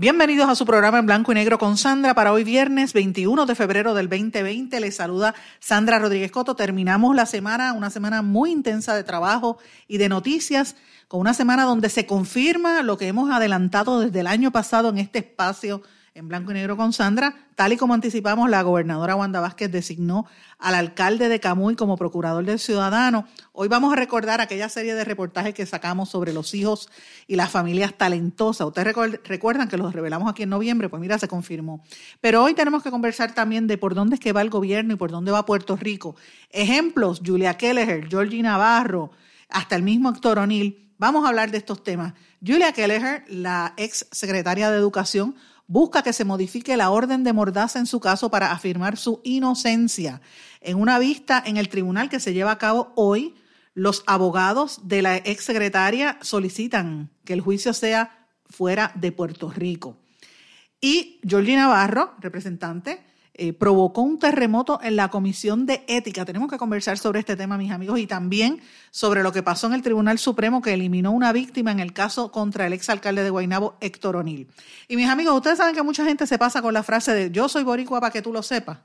Bienvenidos a su programa en blanco y negro con Sandra para hoy viernes 21 de febrero del 2020. Les saluda Sandra Rodríguez Coto. Terminamos la semana, una semana muy intensa de trabajo y de noticias, con una semana donde se confirma lo que hemos adelantado desde el año pasado en este espacio en blanco y negro con Sandra. Tal y como anticipamos, la gobernadora Wanda Vázquez designó al alcalde de Camuy como procurador del ciudadano. Hoy vamos a recordar aquella serie de reportajes que sacamos sobre los hijos y las familias talentosas. Ustedes recuerdan que los revelamos aquí en noviembre, pues mira, se confirmó. Pero hoy tenemos que conversar también de por dónde es que va el gobierno y por dónde va Puerto Rico. Ejemplos, Julia Kelleher, Georgie Navarro, hasta el mismo Héctor O'Neill. Vamos a hablar de estos temas. Julia Kelleher, la ex secretaria de Educación, busca que se modifique la orden de mordaza en su caso para afirmar su inocencia. En una vista en el tribunal que se lleva a cabo hoy, los abogados de la exsecretaria solicitan que el juicio sea fuera de Puerto Rico. Y Georgina Navarro, representante, eh, provocó un terremoto en la Comisión de Ética. Tenemos que conversar sobre este tema, mis amigos, y también sobre lo que pasó en el Tribunal Supremo que eliminó una víctima en el caso contra el exalcalde de Guaynabo, Héctor O'Neill. Y mis amigos, ustedes saben que mucha gente se pasa con la frase de yo soy boricua para que tú lo sepas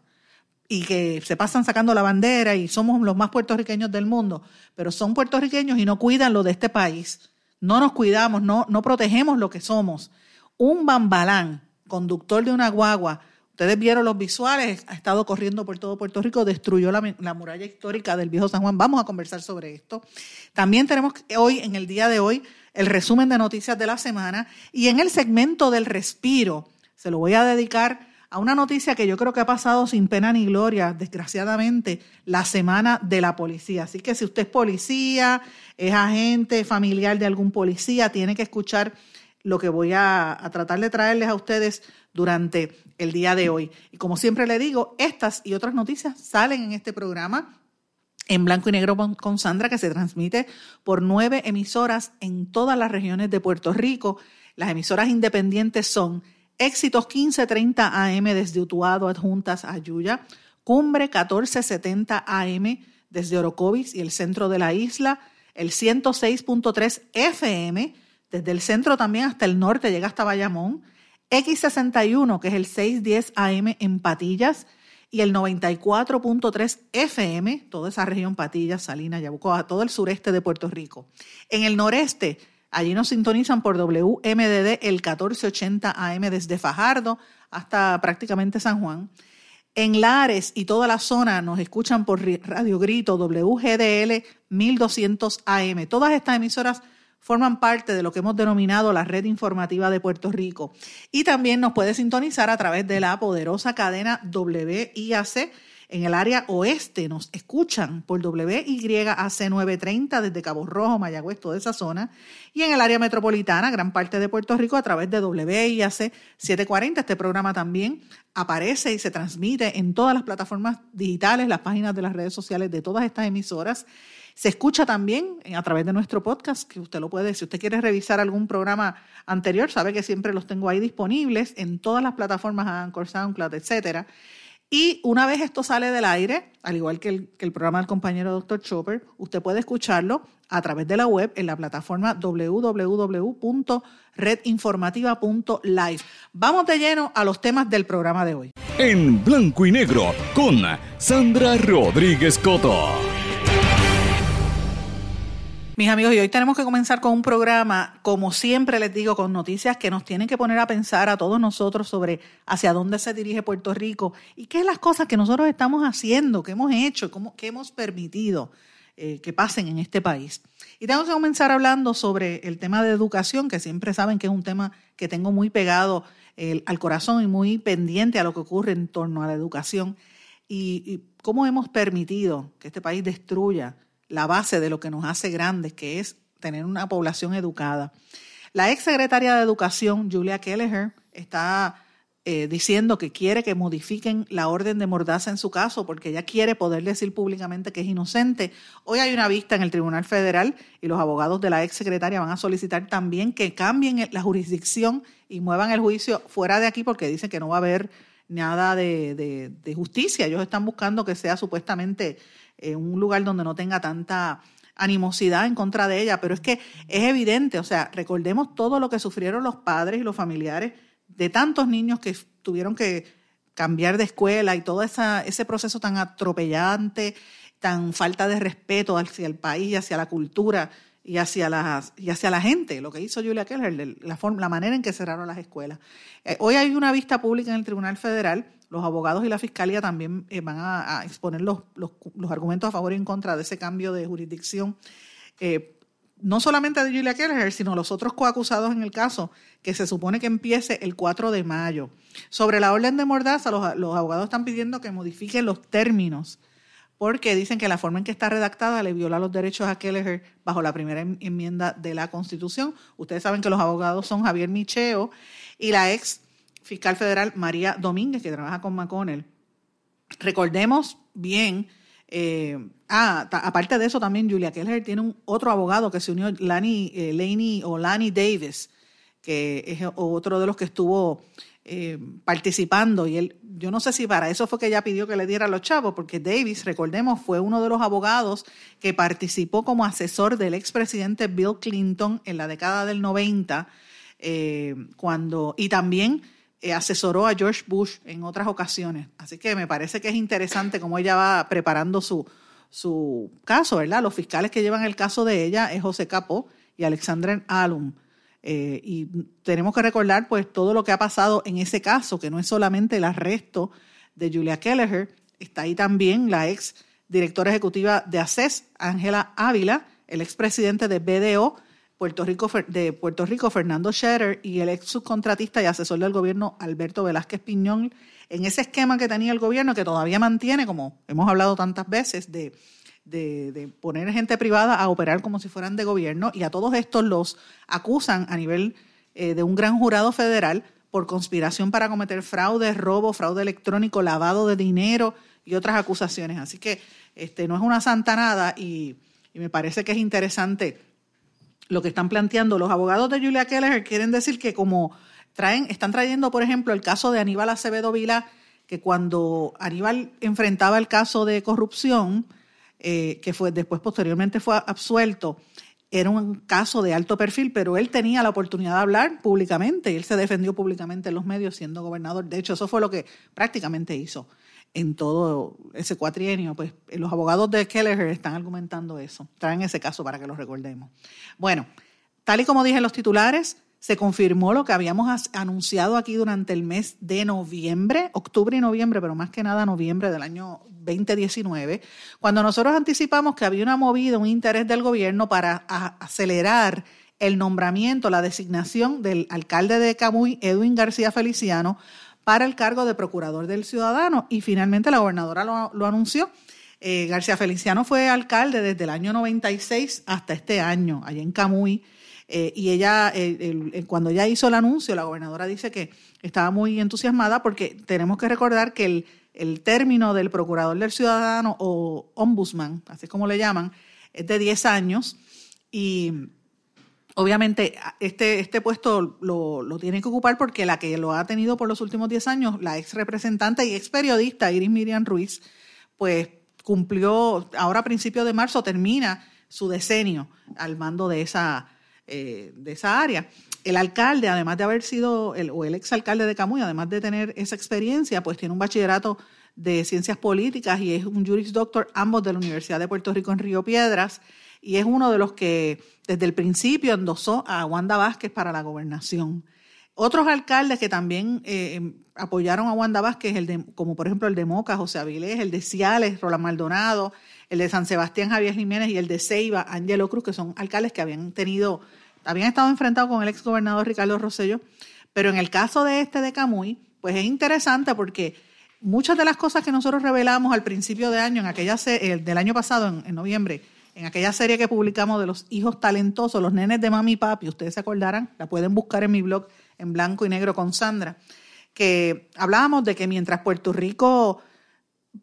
y que se pasan sacando la bandera y somos los más puertorriqueños del mundo, pero son puertorriqueños y no cuidan lo de este país. No nos cuidamos, no, no protegemos lo que somos. Un bambalán, conductor de una guagua, Ustedes vieron los visuales, ha estado corriendo por todo Puerto Rico, destruyó la, muralla histórica del viejo San Juan. Vamos a conversar sobre esto. También tenemos hoy, en el día de hoy, el resumen de noticias de la semana y en el segmento del respiro se lo voy a dedicar a una noticia que yo creo que ha pasado sin pena ni gloria, desgraciadamente, la semana de la policía. Así que si usted es policía, es agente familiar de algún policía, tiene que escuchar lo que voy a, tratar de traerles a ustedes durante el día de hoy. Y como siempre le digo, estas y otras noticias salen en este programa en blanco y negro con Sandra, que se transmite por nueve emisoras en todas las regiones de Puerto Rico. Las emisoras independientes son Éxitos 1530 AM desde Utuado, adjuntas a Yuya, Cumbre 1470 AM desde Orocovis y el centro de la isla, el 106.3 FM desde el centro también hasta el norte, llega hasta Bayamón. X61, que es el 610 AM en Patillas, y el 94.3 FM, toda esa región Patillas, Salinas, Yabucoa, todo el sureste de Puerto Rico. En el noreste, allí nos sintonizan por WMDD el 1480 AM desde Fajardo hasta prácticamente San Juan. En Lares y toda la zona nos escuchan por Radio Grito WGDL 1200 AM. Todas estas emisoras forman parte de lo que hemos denominado la red informativa de Puerto Rico. Y también nos puede sintonizar a través de la poderosa cadena WIAC. En el área oeste nos escuchan por WYAC 930 desde Cabo Rojo, Mayagüez, toda esa zona. Y en el área metropolitana, gran parte de Puerto Rico, a través de WIAC 740. Este programa también aparece y se transmite en todas las plataformas digitales, las páginas de las redes sociales de todas estas emisoras. Se escucha también a través de nuestro podcast, que usted lo puede, si usted quiere revisar algún programa anterior, sabe que siempre los tengo ahí disponibles en todas las plataformas Anchor, SoundCloud, etcétera. Y una vez esto sale del aire, al igual que el, programa del compañero Dr. Chopper, usted puede escucharlo a través de la web en la plataforma www.redinformativa.live. Vamos de lleno a los temas del programa de hoy. En blanco y negro con Sandra Rodríguez Coto. Mis amigos, y hoy tenemos que comenzar con un programa, como siempre les digo, con noticias que nos tienen que poner a pensar a todos nosotros sobre hacia dónde se dirige Puerto Rico y qué es las cosas que nosotros estamos haciendo, que hemos hecho, cómo, que hemos permitido eh, que pasen en este país. Y tengo que comenzar hablando sobre el tema de educación, que siempre saben que es un tema que tengo muy pegado al corazón y muy pendiente a lo que ocurre en torno a la educación y cómo hemos permitido que este país destruya la base de lo que nos hace grandes, que es tener una población educada. La ex secretaria de Educación, Julia Kelleher, está eh, diciendo que quiere que modifiquen la orden de mordaza en su caso porque ella quiere poder decir públicamente que es inocente. Hoy hay una vista en el Tribunal Federal y los abogados de la ex secretaria van a solicitar también que cambien la jurisdicción y muevan el juicio fuera de aquí porque dicen que no va a haber nada de, justicia. Ellos están buscando que sea supuestamente un lugar donde no tenga tanta animosidad en contra de ella, pero es que es evidente, o sea, recordemos todo lo que sufrieron los padres y los familiares de tantos niños que tuvieron que cambiar de escuela y todo esa, ese proceso tan atropellante, tan falta de respeto hacia el país, hacia la cultura y hacia, las, y hacia la gente, lo que hizo Julia Keller, la, forma, la manera en que cerraron las escuelas. Eh, hoy hay una vista pública en el Tribunal Federal, los abogados y la Fiscalía también eh, van a, exponer los, los, los, argumentos a favor y en contra de ese cambio de jurisdicción. Eh, no solamente de Julia Keller, sino los otros coacusados en el caso, que se supone que empiece el 4 de mayo. Sobre la orden de mordaza, los, abogados están pidiendo que modifiquen los términos, porque dicen que la forma en que está redactada le viola los derechos a Kelleher bajo la primera enmienda de la Constitución. Ustedes saben que los abogados son Javier Micheo y la ex fiscal federal María Domínguez, que trabaja con McConnell. Recordemos bien eh, ah, aparte de eso también Julia Keller tiene un otro abogado que se unió, Lani, eh, o Lani Davis, que es otro de los que estuvo eh, participando y él, yo no sé si para eso fue que ella pidió que le diera a los chavos, porque Davis, recordemos, fue uno de los abogados que participó como asesor del expresidente Bill Clinton en la década del 90, cuando, y también eh, asesoró a George Bush en otras ocasiones. Así que me parece que es interesante cómo ella va preparando su, su caso, ¿verdad? Los fiscales que llevan el caso de ella es José Capó y Alexander Alum. Eh, y tenemos que recordar pues todo lo que ha pasado en ese caso, que no es solamente el arresto de Julia Kelleher, está ahí también la ex directora ejecutiva de ACES, Ángela Ávila, el expresidente de BDO, Puerto Rico, de Puerto Rico, Fernando Scherer, y el ex subcontratista y asesor del gobierno, Alberto Velázquez Piñón, en ese esquema que tenía el gobierno, que todavía mantiene, como hemos hablado tantas veces, de, de, poner gente privada a operar como si fueran de gobierno, y a todos estos los acusan a nivel eh, de un gran jurado federal por conspiración para cometer fraude, robo, fraude electrónico, lavado de dinero y otras acusaciones. Así que este, no es una santa nada y, y me parece que es interesante lo que están planteando los abogados de Julia Keller quieren decir que como traen, están trayendo, por ejemplo, el caso de Aníbal Acevedo Vila, que cuando Aníbal enfrentaba el caso de corrupción, eh, que fue después posteriormente fue absuelto, era un caso de alto perfil, pero él tenía la oportunidad de hablar públicamente él se defendió públicamente en los medios siendo gobernador. De hecho, eso fue lo que prácticamente hizo en todo ese cuatrienio, pues eh, los abogados de Kelleher están argumentando eso. Traen ese caso para que lo recordemos. Bueno, tal y como dije los titulares, se confirmó lo que habíamos anunciado aquí durante el mes de noviembre, octubre y noviembre, pero más que nada noviembre del año 2019, cuando nosotros anticipamos que había una movida, un interés del gobierno para acelerar el nombramiento, la designación del alcalde de Camuy, Edwin García Feliciano, para el cargo de procurador del ciudadano y finalmente la gobernadora lo, anunció. Eh, García Feliciano fue alcalde desde el año 96 hasta este año, allá en Camuy. Eh, y ella, cuando ya hizo el anuncio, la gobernadora dice que estaba muy entusiasmada porque tenemos que recordar que el, el término del procurador del ciudadano o ombudsman, así es como le llaman, es de 10 años y Obviamente, este, este puesto lo, lo, tiene que ocupar porque la que lo ha tenido por los últimos 10 años, la ex representante y ex periodista Iris Miriam Ruiz, pues cumplió, ahora a principios de marzo termina su decenio al mando de esa, eh, de esa área. El alcalde, además de haber sido, el, o el exalcalde de Camuy, además de tener esa experiencia, pues tiene un bachillerato de ciencias políticas y es un Juris Doctor, ambos de la Universidad de Puerto Rico en Río Piedras y es uno de los que desde el principio endosó a Wanda Vázquez para la gobernación. Otros alcaldes que también eh, em, apoyaron a Wanda Vázquez, el de, como por ejemplo el de Moca, José Avilés, el de Ciales, Roland Maldonado, el de San Sebastián, Javier Jiménez y el de Ceiba, Ángelo Cruz, que son alcaldes que habían tenido, habían estado enfrentados con el ex gobernador Ricardo Rosello. Pero en el caso de este de Camuy, pues es interesante porque muchas de las cosas que nosotros revelamos al principio de año, en aquella del año pasado, en noviembre, en aquella serie que publicamos de los hijos talentosos, los nenes de mami y papi, ustedes se acordarán, la pueden buscar en mi blog en blanco y negro con Sandra, que hablábamos de que mientras Puerto Rico,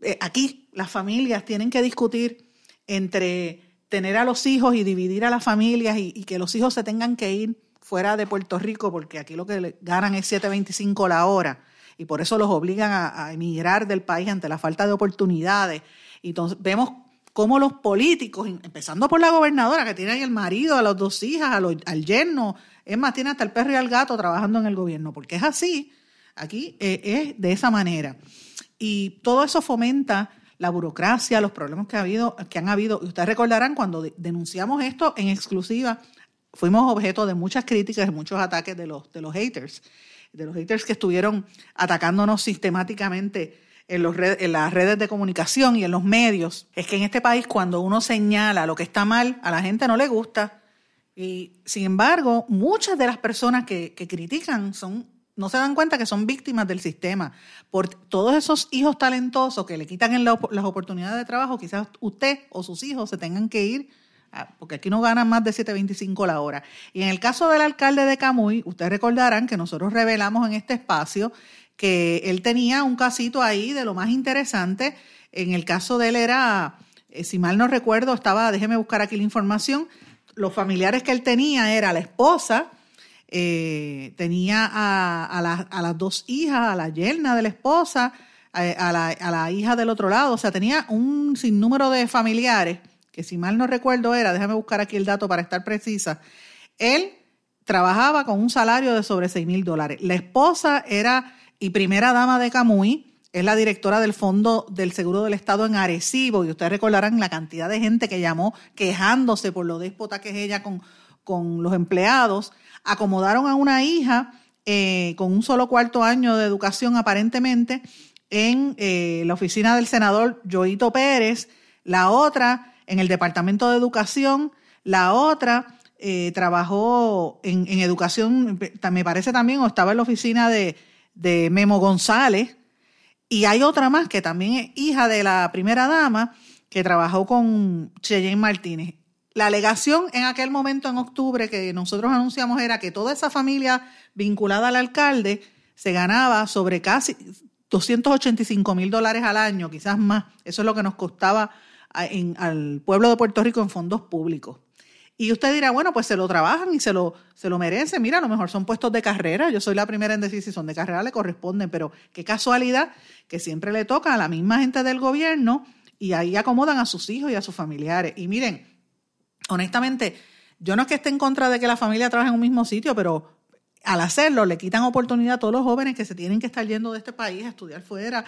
eh, aquí las familias tienen que discutir entre tener a los hijos y dividir a las familias y, que los hijos se tengan que ir fuera de Puerto Rico, porque aquí lo que ganan es 7.25 la hora y por eso los obligan a, emigrar del país ante la falta de oportunidades. Y entonces vemos cómo los políticos, empezando por la gobernadora, que tiene ahí el marido, a las dos hijas, al yerno, es más, tiene hasta el perro y al gato trabajando en el gobierno, porque es así, aquí eh, es de esa manera. Y todo eso fomenta la burocracia, los problemas que, ha habido, que han habido. Y ustedes recordarán cuando denunciamos esto en exclusiva, fuimos objeto de muchas críticas y muchos ataques de los, de los haters, de los haters que estuvieron atacándonos sistemáticamente en, los en las redes de comunicación y en los medios. Es que en este país cuando uno señala lo que está mal, a la gente no le gusta. Y sin embargo, muchas de las personas que, que critican son no se dan cuenta que son víctimas del sistema. Por todos esos hijos talentosos que le quitan las oportunidades de trabajo, quizás usted o sus hijos se tengan que ir, porque aquí no ganan más de 7.25 la hora. Y en el caso del alcalde de Camuy, ustedes recordarán que nosotros revelamos en este espacio que él tenía un casito ahí de lo más interesante. En el caso de él era, eh, si mal no recuerdo, estaba, déjeme buscar aquí la información, los familiares que él tenía era la esposa, eh, tenía a, las dos hijas, a la yerna de la esposa, a, la, hija del otro lado, o sea, tenía un sinnúmero de familiares, que si mal no recuerdo era, déjame buscar aquí el dato para estar precisa, él trabajaba con un salario de sobre 6 mil dólares. La esposa era y primera dama de Camuy, es la directora del Fondo del Seguro del Estado en Arecibo, y ustedes recordarán la cantidad de gente que llamó quejándose por lo déspota que es ella con, con los empleados acomodaron a una hija eh, con un solo cuarto año de educación aparentemente en eh, la oficina del senador Joito Pérez, la otra en el Departamento de Educación, la otra eh, trabajó en, educación, me parece también, o estaba en la oficina de Memo González, y hay otra más que también es hija de la primera dama, que trabajó con Cheyenne Martínez. La alegación en aquel momento, en octubre, que nosotros anunciamos era que toda esa familia vinculada al alcalde se ganaba sobre casi 285 mil dólares al año, quizás más. Eso es lo que nos costaba al pueblo de Puerto Rico en fondos públicos. Y usted dirá, bueno, pues se lo trabajan y se lo, se lo merecen. Mira, a lo mejor son puestos de carrera. Yo soy la primera en decir si son de carrera, le corresponden, pero qué casualidad que siempre le toca a la misma gente del gobierno y ahí acomodan a sus hijos y a sus familiares. Y miren, honestamente, yo no es que esté en contra de que la familia trabaje en un mismo sitio, pero al hacerlo le quitan oportunidad a todos los jóvenes que se tienen que estar yendo de este país a estudiar fuera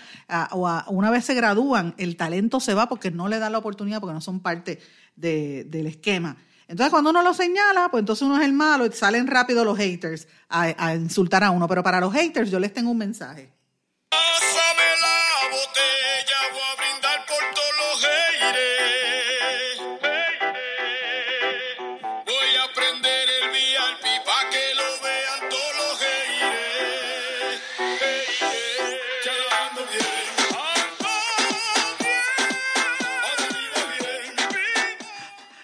o una vez se gradúan, el talento se va porque no le dan la oportunidad porque no son parte del esquema. Entonces cuando uno lo señala, pues entonces uno es el malo y salen rápido los haters a, a insultar a uno. Pero para los haters yo les tengo un mensaje.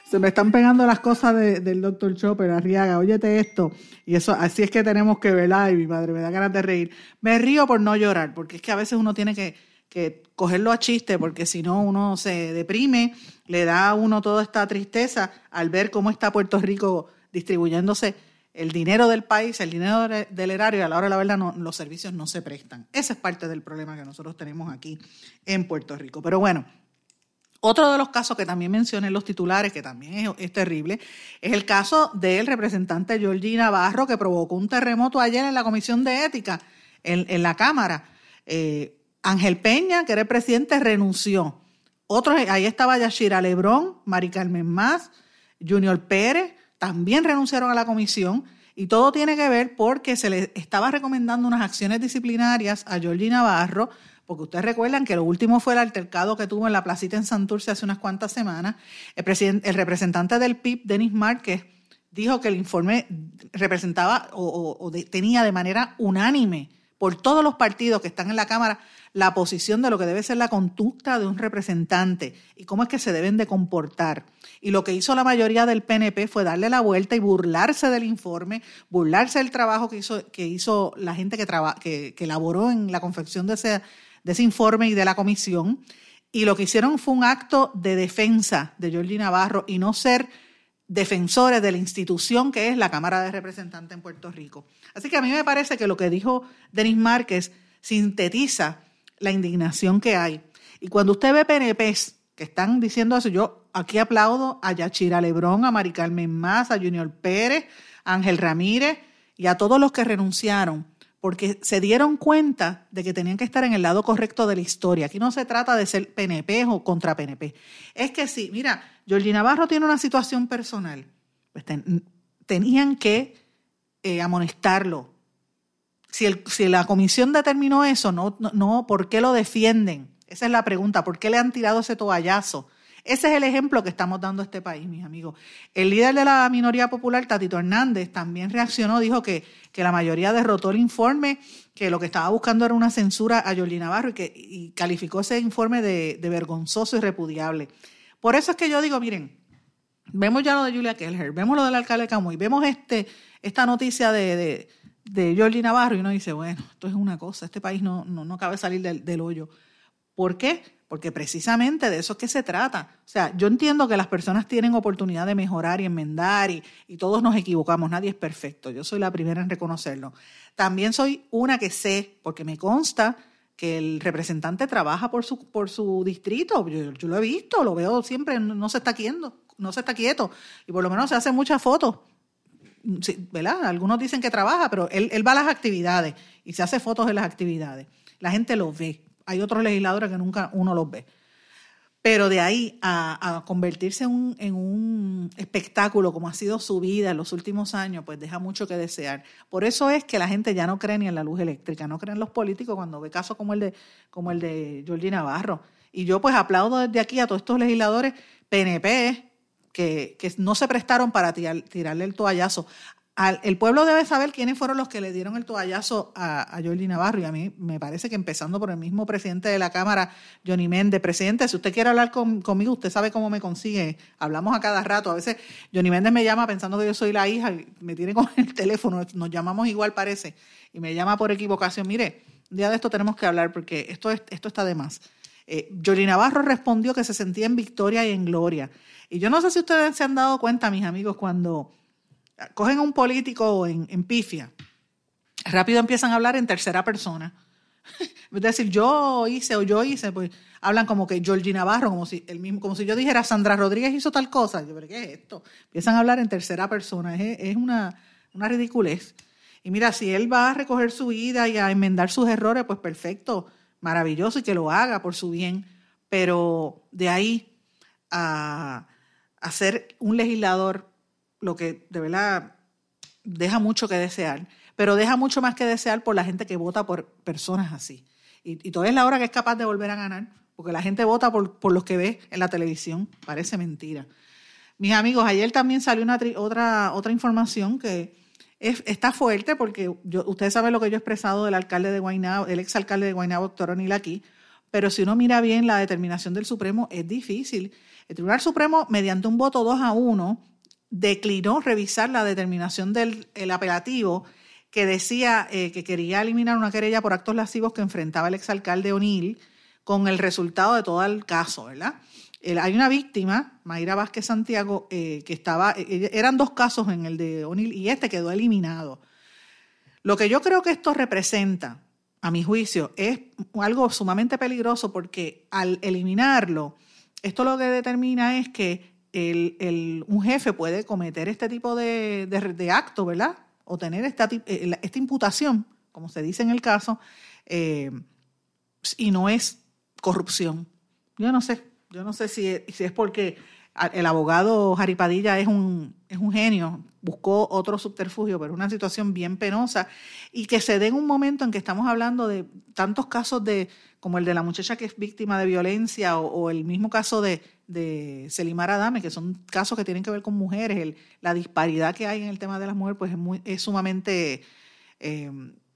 Se me están pegando las cosas del doctor Chopper, Arriaga, óyete esto. Y eso, así es que tenemos que verla, y mi madre me da ganas de reír. Me río por no llorar, porque es que a veces uno tiene que, que cogerlo a chiste, porque si no uno se deprime, le da a uno toda esta tristeza al ver cómo está Puerto Rico distribuyéndose el dinero del país, el dinero del erario, y a la hora de la verdad no, los servicios no se prestan. Ese es parte del problema que nosotros tenemos aquí en Puerto Rico. Pero bueno, otro de los casos que también mencioné en los titulares, que también es, terrible, es el caso del representante Georgie Navarro, que provocó un terremoto ayer en la Comisión de Ética, en, la Cámara. Eh, Ángel Peña, que era el presidente, renunció. Otros, ahí estaba Yashira Lebrón, Mari Carmen Más, Junior Pérez, también renunciaron a la comisión. Y todo tiene que ver porque se le estaba recomendando unas acciones disciplinarias a Georgie Navarro porque ustedes recuerdan que lo último fue el altercado que tuvo en la placita en Santurce hace unas cuantas semanas. El, representante del PIB, Denis Márquez, dijo que el informe representaba o, tenía de manera unánime por todos los partidos que están en la Cámara la posición de lo que debe ser la conducta de un representante y cómo es que se deben de comportar. Y lo que hizo la mayoría del PNP fue darle la vuelta y burlarse del informe, burlarse del trabajo que hizo, que hizo la gente que, que, que elaboró en la confección de ese, de ese informe y de la comisión. Y lo que hicieron fue un acto de defensa de Georgie Navarro y no ser defensores de la institución que es la Cámara de Representantes en Puerto Rico. Así que a mí me parece que lo que dijo Denis Márquez sintetiza la indignación que hay. Y cuando usted ve PNPs que están diciendo eso, yo aquí aplaudo a Yachira Lebrón, a Mari Carmen Más, a Junior Pérez, a Ángel Ramírez y a todos los que renunciaron, porque se dieron cuenta de que tenían que estar en el lado correcto de la historia. Aquí no se trata de ser PNP o contra PNP. Es que sí, mira, Georgina Navarro tiene una situación personal. Pues tenían que eh, amonestarlo, si, la comisión determinó eso, no, no, ¿por qué lo defienden? Esa es la pregunta, ¿por qué le han tirado ese toallazo? Ese es el ejemplo que estamos dando a este país, mis amigos. El líder de la minoría popular, Tatito Hernández, también reaccionó, dijo que, que la mayoría derrotó el informe, que lo que estaba buscando era una censura a Yolina Navarro y, que, calificó ese informe de, vergonzoso y repudiable. Por eso es que yo digo, miren, vemos ya lo de Julia Kelher, vemos lo del alcalde Camuy, vemos este, esta noticia de de Jordi Navarro y uno dice, bueno, esto es una cosa, este país no, no, no cabe salir del, hoyo. ¿Por qué? Porque precisamente de eso es que se trata. O sea, yo entiendo que las personas tienen oportunidad de mejorar y enmendar y, todos nos equivocamos, nadie es perfecto, yo soy la primera en reconocerlo. También soy una que sé, porque me consta que el representante trabaja por su, por su distrito, yo, lo he visto, lo veo siempre, no se está quieto, no se está quieto, y por lo menos se hacen muchas fotos ¿verdad? Algunos dicen que trabaja, pero él, va a las actividades y se hace fotos de las actividades. La gente los ve. Hay otros legisladores que nunca uno los ve. Pero de ahí a, convertirse en un, espectáculo como ha sido su vida en los últimos años, pues deja mucho que desear. Por eso es que la gente ya no cree ni en la luz eléctrica, no cree en los políticos cuando ve casos como el de, como el de Georgie Navarro. Y yo pues aplaudo desde aquí a todos estos legisladores PNP, que, no se prestaron para tirarle el toallazo. El pueblo debe saber quiénes fueron los que le dieron el toallazo a, a Jordi Navarro y a mí me parece que empezando por el mismo presidente de la Cámara, Johnny Méndez. Presidente, si usted quiere hablar conmigo, usted sabe cómo me consigue. Hablamos a cada rato. A veces Johnny Méndez me llama pensando que yo soy la hija, me tiene con el teléfono, nos llamamos igual parece, y me llama por equivocación. Mire, un día de esto tenemos que hablar porque esto, esto está de más. Eh, Navarro respondió que se sentía en victoria y en gloria. Y yo no sé si ustedes se han dado cuenta, mis amigos, cuando cogen a un político en, pifia, rápido empiezan a hablar en tercera persona. Es decir, yo hice o yo hice, pues hablan como que Georgie Navarro, como si, el mismo, como si yo dijera Sandra Rodríguez hizo tal cosa. Yo, ¿pero qué es esto? Empiezan a hablar en tercera persona. Es, una, una ridiculez. Y mira, si él va a ser su vida y a enmendar sus errores, pues perfecto, maravilloso y que lo haga por su bien. Pero de ahí a hacer un legislador lo que de verdad deja mucho que desear, pero deja mucho más que desear por la gente que vota por personas así. Y, y todavía es la hora que es capaz de volver a ganar, porque la gente vota por, por los que ve en la televisión. Parece mentira. Mis amigos, ayer también salió otra, otra información que está fuerte, porque yo, ustedes saben lo que yo he expresado del alcalde de Guaynabo, el exalcalde de Guaynabo, doctor O'Neill aquí, pero si uno mira bien la determinación del Supremo, es difícil. El Tribunal Supremo, mediante un voto 2 a 1, declinó revisar la determinación del apelativo que decía eh, que quería eliminar una querella por actos lascivos que enfrentaba el exalcalde O'Neill con el resultado de todo el caso, ¿verdad? hay una víctima, Mayra Vázquez Santiago, eh, que estaba, eh, eran dos casos en el de O'Neill y este quedó eliminado. Lo que yo creo que esto representa, a mi juicio, es algo sumamente peligroso porque al eliminarlo, esto lo que determina es que el, un jefe puede cometer este tipo de, de, acto, ¿verdad? O tener esta, eh, esta imputación, como se dice en el caso, eh, y no es corrupción. Yo no sé, yo no sé si, si es porque el abogado Jaripadilla es un, es un genio, buscó otro subterfugio, pero es una situación bien penosa y que se dé en un momento en que estamos hablando de tantos casos de, como el de la muchacha que es víctima de violencia o, el mismo caso de, de Selimar Adame, que son casos que tienen que ver con mujeres, la disparidad que hay en el tema de las mujeres pues es, muy, sumamente eh,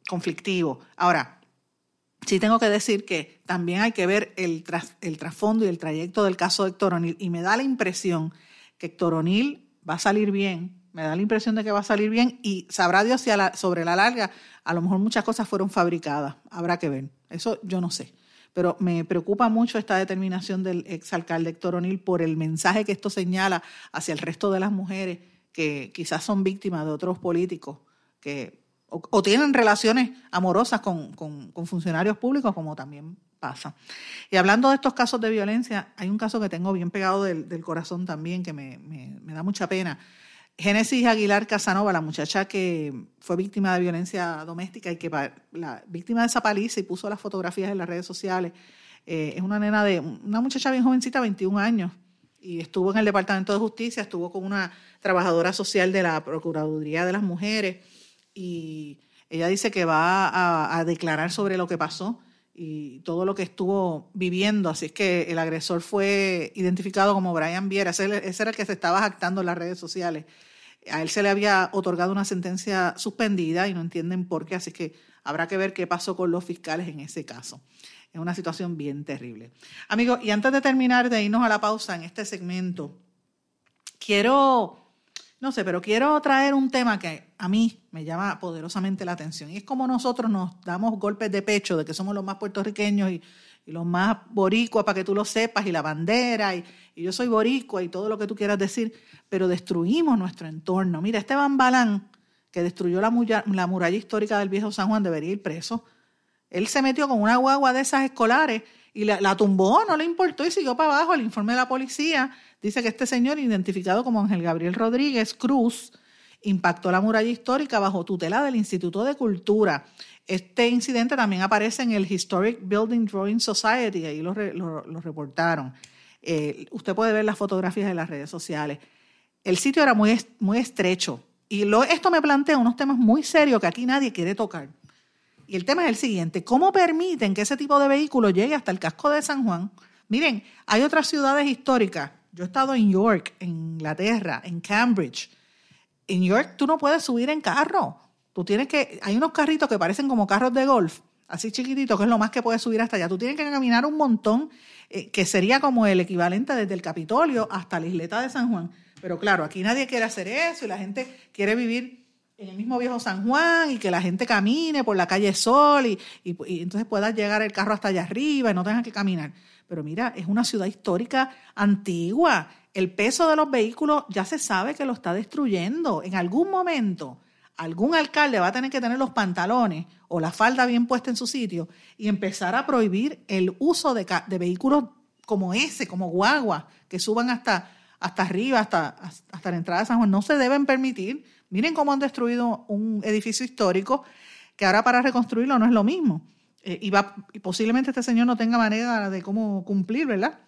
conflictivo. Ahora, sí tengo que decir que también hay que ver el, el trasfondo y el trayecto del caso de Héctor O'Neill. Y me da la impresión que Héctor O'Neill va a salir bien. Me da la impresión de que va a salir bien y sabrá Dios si sobre la larga a lo mejor muchas cosas fueron fabricadas. Habrá que ver. Eso yo no sé. Pero me preocupa mucho esta determinación del exalcalde Héctor O'Neill por el mensaje que esto señala hacia el resto de las mujeres que quizás son víctimas de otros políticos que o, tienen relaciones amorosas con, funcionarios públicos, como también pasa. Y hablando de estos casos de violencia, hay un caso que tengo bien pegado del, corazón también, que me, da mucha pena. Génesis Aguilar Casanova, la muchacha que fue víctima de violencia doméstica y que la víctima de esa paliza y puso las fotografías en las redes sociales, eh, es una nena de, una muchacha bien jovencita, 21 años, y estuvo en el Departamento de Justicia, estuvo con una trabajadora social de la Procuraduría de las Mujeres y ella dice que va a, declarar sobre lo que pasó y todo lo que estuvo viviendo. Así es que el agresor fue identificado como Brian Viera, ese, era el que se estaba jactando en las redes sociales. A él se le había otorgado una sentencia suspendida y no entienden por qué, así que habrá que ver qué pasó con los fiscales en ese caso. Es una situación bien terrible. Amigos, y antes de terminar, de irnos a la pausa en este segmento, quiero no sé, pero quiero traer un tema que a mí me llama poderosamente la atención. Y es como nosotros nos damos golpes de pecho de que somos los más puertorriqueños y, los más boricuas, para que tú lo sepas, y la bandera, y, yo soy boricua y todo lo que tú quieras decir, pero destruimos nuestro entorno. Mira, Esteban Balán, que destruyó la, la muralla histórica del viejo San Juan, debería ir preso. Él se metió con una guagua de esas escolares y la tumbó, no le importó y siguió para abajo. El informe de la policía dice que este señor, identificado como Ángel Gabriel Rodríguez Cruz, impactó la muralla histórica bajo tutela del Instituto de Cultura. Este incidente también aparece en el Historic Building Drawing Society, ahí lo, reportaron. Eh, usted puede ver las fotografías en las redes sociales. El sitio era muy, muy estrecho y esto me plantea unos temas muy serios que aquí nadie quiere tocar. Y el tema es el siguiente, ¿cómo permiten que ese tipo de vehículo llegue hasta el casco de San Juan? Miren, hay otras ciudades históricas. Yo he estado en York, en Inglaterra, en Cambridge. En York tú no puedes subir en carro. Tú tienes que, hay unos carritos que parecen como carros de golf, así chiquititos, que es lo más que puedes subir hasta allá. Tú tienes que caminar un montón, eh, que sería como el equivalente desde el Capitolio hasta la isleta de San Juan. Pero claro, aquí nadie quiere hacer eso y la gente quiere vivir en el mismo viejo San Juan y que la gente camine por la calle Sol y, entonces pueda llegar el carro hasta allá arriba y no tengan que caminar. Pero mira, es una ciudad histórica antigua. El peso de los vehículos ya se sabe que lo está destruyendo. En algún momento, algún alcalde va a tener que tener los pantalones o la falda bien puesta en su sitio y empezar a prohibir el uso de, vehículos como ese, como guagua, que suban hasta, hasta arriba, hasta, hasta la entrada de San Juan. No se deben permitir Miren cómo han destruido un edificio histórico que ahora para reconstruirlo no es lo mismo. Eh, y, va, y posiblemente este señor no tenga manera de cómo cumplir, ¿verdad?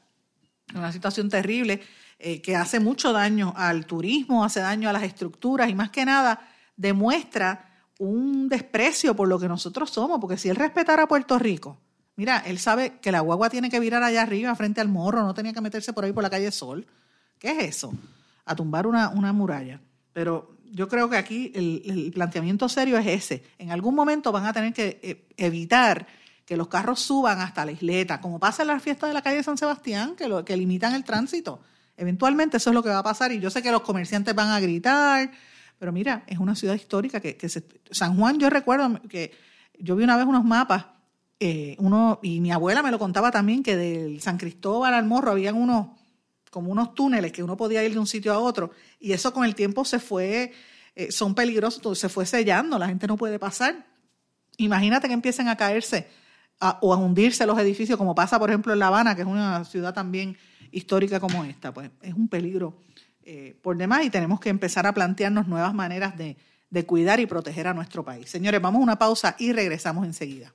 Una situación terrible eh, que hace mucho daño al turismo, hace daño a las estructuras y más que nada demuestra un desprecio por lo que nosotros somos, porque si él respetara a Puerto Rico, mira, él sabe que la guagua tiene que virar allá arriba frente al morro, no tenía que meterse por ahí por la calle Sol. ¿Qué es eso? A tumbar una, una muralla. Pero yo creo que aquí el, planteamiento serio es ese. En algún momento van a tener que eh, evitar que los carros suban hasta la isleta, como pasa en las fiestas de la calle de San Sebastián, que, lo, que limitan el tránsito. Eventualmente eso es lo que va a pasar y yo sé que los comerciantes van a gritar, pero mira, es una ciudad histórica que, San Juan, yo recuerdo que yo vi una vez unos mapas, eh, uno, y mi abuela me lo contaba también, que del San Cristóbal al Morro habían unos como unos túneles que uno podía ir de un sitio a otro, y eso con el tiempo se fue, eh, son peligrosos, se fue sellando, la gente no puede pasar. Imagínate que empiecen a caerse o a hundirse los edificios, como pasa, por ejemplo, en La Habana, que es una ciudad también histórica como esta, pues es un peligro eh, por demás y tenemos que empezar a plantearnos nuevas maneras de, de cuidar y proteger a nuestro país. Señores, vamos a una pausa y regresamos enseguida.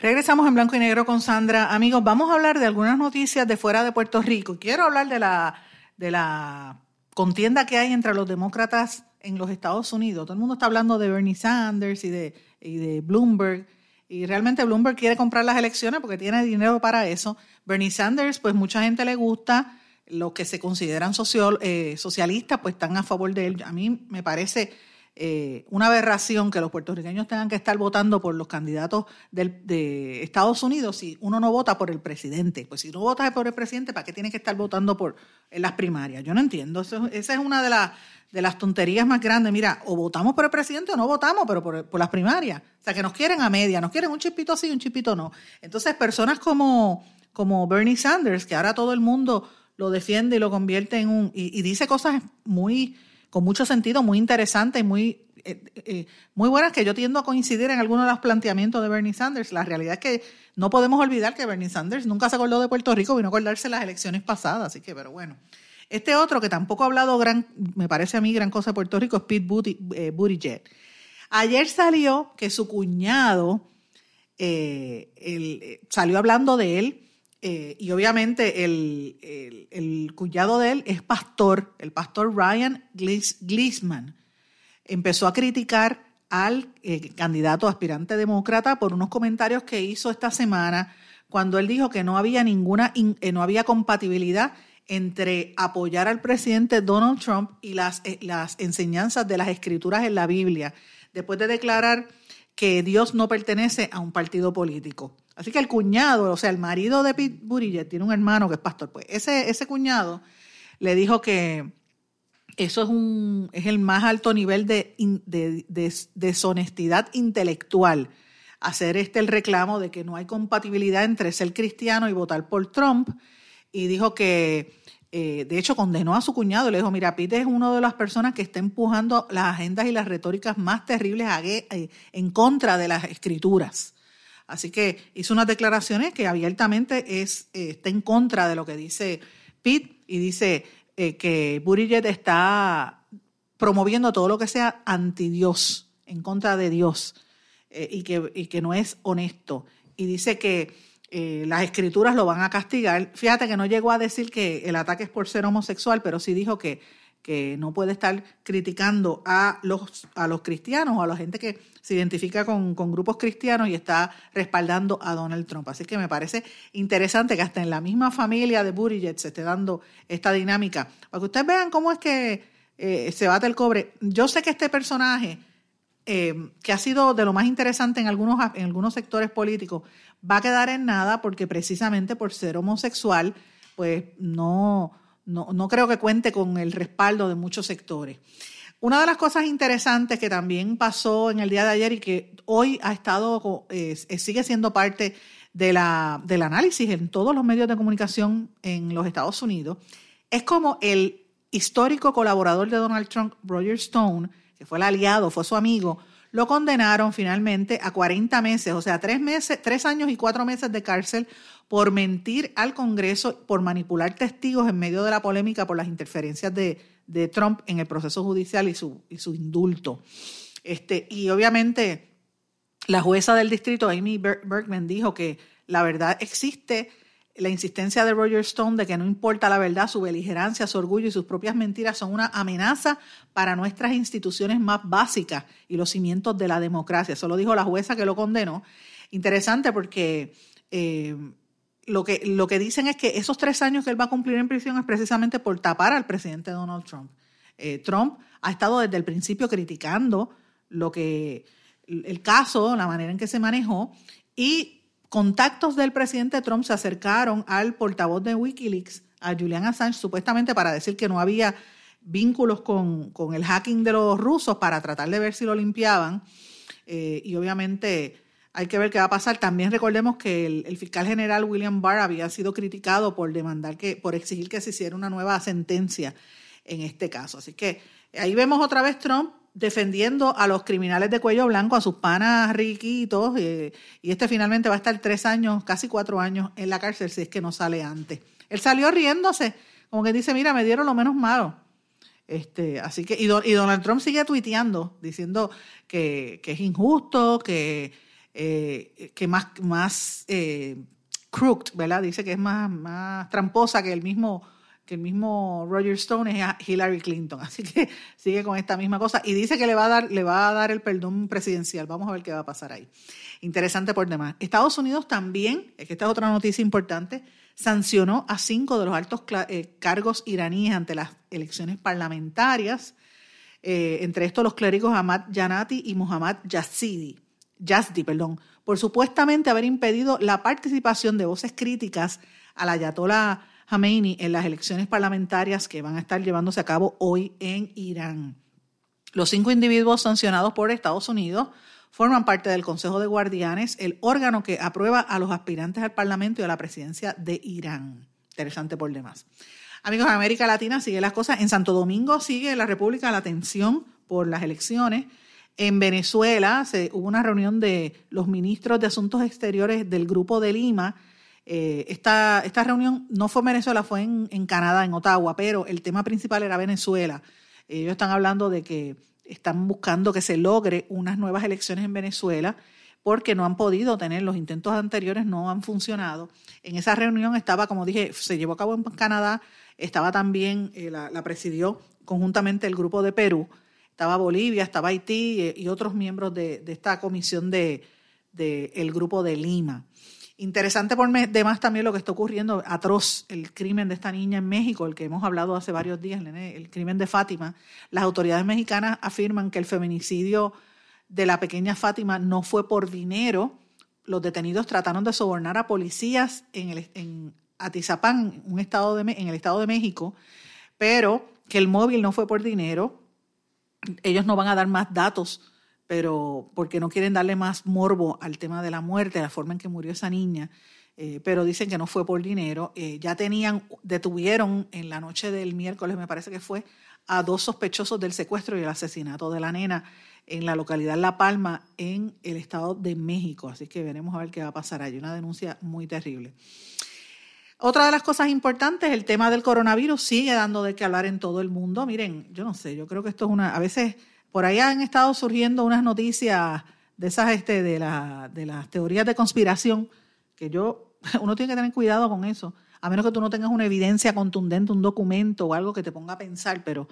Regresamos en blanco y negro con Sandra. Amigos, vamos a hablar de algunas noticias de fuera de Puerto Rico. Quiero hablar de la, de la contienda que hay entre los demócratas en los Estados Unidos. Todo el mundo está hablando de Bernie Sanders y de, y de Bloomberg. Y realmente Bloomberg quiere comprar las elecciones porque tiene dinero para eso. Bernie Sanders, pues mucha gente le gusta. Los que se consideran eh, socialistas, pues están a favor de él. A mí me parece eh, una aberración que los puertorriqueños tengan que estar votando por los candidatos de Estados Unidos si uno no vota por el presidente. Pues si no votas por el presidente, ¿para qué tiene que estar votando por en las primarias? Yo no entiendo. esa es una de, las de las tonterías más grandes. Mira, o votamos por el presidente o no votamos, pero por, por las primarias. O sea, que nos quieren a media, nos quieren un chipito sí, un chipito no. Entonces, personas como, como Bernie Sanders, que ahora todo el mundo lo defiende y lo convierte en un... y dice cosas muy con mucho sentido, muy interesante y muy, eh, eh, muy buenas, que yo tiendo a coincidir en algunos de los planteamientos de Bernie Sanders. La realidad es que no podemos olvidar que Bernie Sanders nunca se acordó de Puerto Rico, vino a acordarse las elecciones pasadas, así que, pero bueno. Este otro que tampoco ha hablado gran, me parece a mí gran cosa de Puerto Rico, es Pete eh, Buttigieg. Ayer salió que su cuñado salió hablando de él eh, y obviamente el, cuñado de él es pastor, el pastor Ryan Gleesman. Empezó a criticar al eh, candidato aspirante demócrata por unos comentarios que hizo esta semana cuando él dijo que no había ninguna, eh, no había compatibilidad entre apoyar al presidente Donald Trump y las, las enseñanzas de las escrituras en la Biblia, después de declarar que Dios no pertenece a un partido político. Así que el cuñado, o sea, el marido de Pete Buttigieg tiene un hermano que es pastor. Pues ese, ese cuñado le dijo que eso es, un, es el más alto nivel de, deshonestidad intelectual. Hacer este el reclamo de que no hay compatibilidad entre ser cristiano y votar por Trump. Y dijo que, eh, de hecho, condenó a su cuñado. Le dijo, mira, Pete es una de las personas que está empujando las agendas y las retóricas más terribles eh, en contra de las escrituras. Así que hizo unas declaraciones que abiertamente es, eh, está en contra de lo que dice Pitt y dice eh, que Buttigieg está promoviendo todo lo que sea anti Dios, en contra de Dios, eh, y, que, y, que, no es honesto. Y dice que las escrituras lo van a castigar. Fíjate que no llegó a decir que el ataque es por ser homosexual, pero sí dijo que que no puede estar criticando a los, a los cristianos o a la gente que se identifica con, grupos cristianos y está respaldando a Donald Trump. Así que me parece interesante que hasta en la misma familia de Buttigieg se esté dando esta dinámica. Para que ustedes vean cómo es que eh, se bate el cobre. Yo sé que este personaje, eh, que ha sido de lo más interesante en algunos, en algunos sectores políticos, va a quedar en nada porque precisamente por ser homosexual, pues no no, creo que cuente con el respaldo de muchos sectores. Una de las cosas interesantes que también pasó en el día de ayer y que hoy ha estado, sigue siendo parte de la, del análisis en todos los medios de comunicación en los Estados Unidos, es como el histórico colaborador de Donald Trump, Roger Stone, que fue el aliado, fue su amigo, lo condenaron finalmente a 40 meses, o sea, tres meses, tres años y cuatro meses de cárcel por mentir al Congreso, por manipular testigos en medio de la polémica por las interferencias de, Trump en el proceso judicial y su, indulto. Este, y obviamente la jueza del distrito, Amy Bergman, dijo que la verdad existe, la insistencia de Roger Stone de que no importa la verdad, su beligerancia, su orgullo y sus propias mentiras son una amenaza para nuestras instituciones más básicas y los cimientos de la democracia. Eso lo dijo la jueza que lo condenó. Interesante porque eh, lo que, lo que dicen es que esos tres años que él va a cumplir en prisión es precisamente por tapar al presidente Donald Trump. Eh, Trump ha estado desde el principio criticando lo que el caso, la manera en que se manejó, y contactos del presidente Trump se acercaron al portavoz de Wikileaks, a Julian Assange, supuestamente para decir que no había vínculos con, el hacking de los rusos para tratar de ver si lo limpiaban. Eh, y obviamente hay que ver qué va a pasar. También recordemos que el, fiscal general William Barr había sido criticado por demandar que, por exigir que se hiciera una nueva sentencia en este caso. Así que ahí vemos otra vez Trump defendiendo a los criminales de cuello blanco, a sus panas riquitos, eh, y este finalmente va a estar tres años, casi cuatro años en la cárcel si es que no sale antes. Él salió riéndose, como que dice, mira, me dieron lo menos malo. Este, así que, y, Donald Trump sigue tuiteando, diciendo que es injusto, que eh, que más, más eh, crooked, ¿verdad? Dice que es más, más tramposa que el mismo que el mismo Roger Stone es Hillary Clinton. Así que sigue con esta misma cosa y dice que le va a dar, le va a dar el perdón presidencial. Vamos a ver qué va a pasar ahí. Interesante por demás. Estados Unidos también, es que esta es otra noticia importante, sancionó a cinco de los altos eh, cargos iraníes ante las elecciones parlamentarias. Entre estos los clérigos Ahmad Janati y Muhammad Yazidi, Yazdi, perdón, por supuestamente haber impedido la participación de voces críticas a la Ayatollah Khamenei en las elecciones parlamentarias que van a estar llevándose a cabo hoy en Irán. Los cinco individuos sancionados por Estados Unidos forman parte del Consejo de Guardianes, el órgano que aprueba a los aspirantes al Parlamento y a la presidencia de Irán. Interesante por demás. Amigos, de América Latina sigue las cosas. En Santo Domingo sigue la República la tensión por las elecciones. En Venezuela se, hubo una reunión de los ministros de Asuntos Exteriores del Grupo de Lima eh, esta, esta reunión no fue en Venezuela, fue en, Canadá, en Ottawa, pero el tema principal era Venezuela. Ellos están hablando de que están buscando que se logre unas nuevas elecciones en Venezuela porque no han podido tener, los intentos anteriores no han funcionado. En esa reunión estaba, como dije, se llevó a cabo en Canadá, estaba también, eh, la, presidió conjuntamente el grupo de Perú, estaba Bolivia, estaba Haití eh, y, otros miembros de, esta comisión del de, el grupo de Lima. Interesante por demás también lo que está ocurriendo, atroz, el crimen de esta niña en México, el que hemos hablado hace varios días, el crimen de Fátima. Las autoridades mexicanas afirman que el feminicidio de la pequeña Fátima no fue por dinero. Los detenidos trataron de sobornar a policías en, el, Atizapán, un estado en el estado de México, pero que el móvil no fue por dinero. Ellos no van a dar más datos pero porque no quieren darle más morbo al tema de la muerte, la forma en que murió esa niña, eh, pero dicen que no fue por dinero. Eh, ya tenían, detuvieron en la noche del miércoles, me parece que fue, a dos sospechosos del secuestro y el asesinato de la nena en la localidad La Palma, en el Estado de México. Así que veremos a ver qué va a pasar Hay Una denuncia muy terrible. Otra de las cosas importantes, el tema del coronavirus sigue dando de qué hablar en todo el mundo. Miren, yo no sé, yo creo que esto es una, a veces por ahí han estado surgiendo unas noticias de esas este, de, la, de las teorías de conspiración, que yo, uno tiene que tener cuidado con eso, a menos que tú no tengas una evidencia contundente, un documento o algo que te ponga a pensar, pero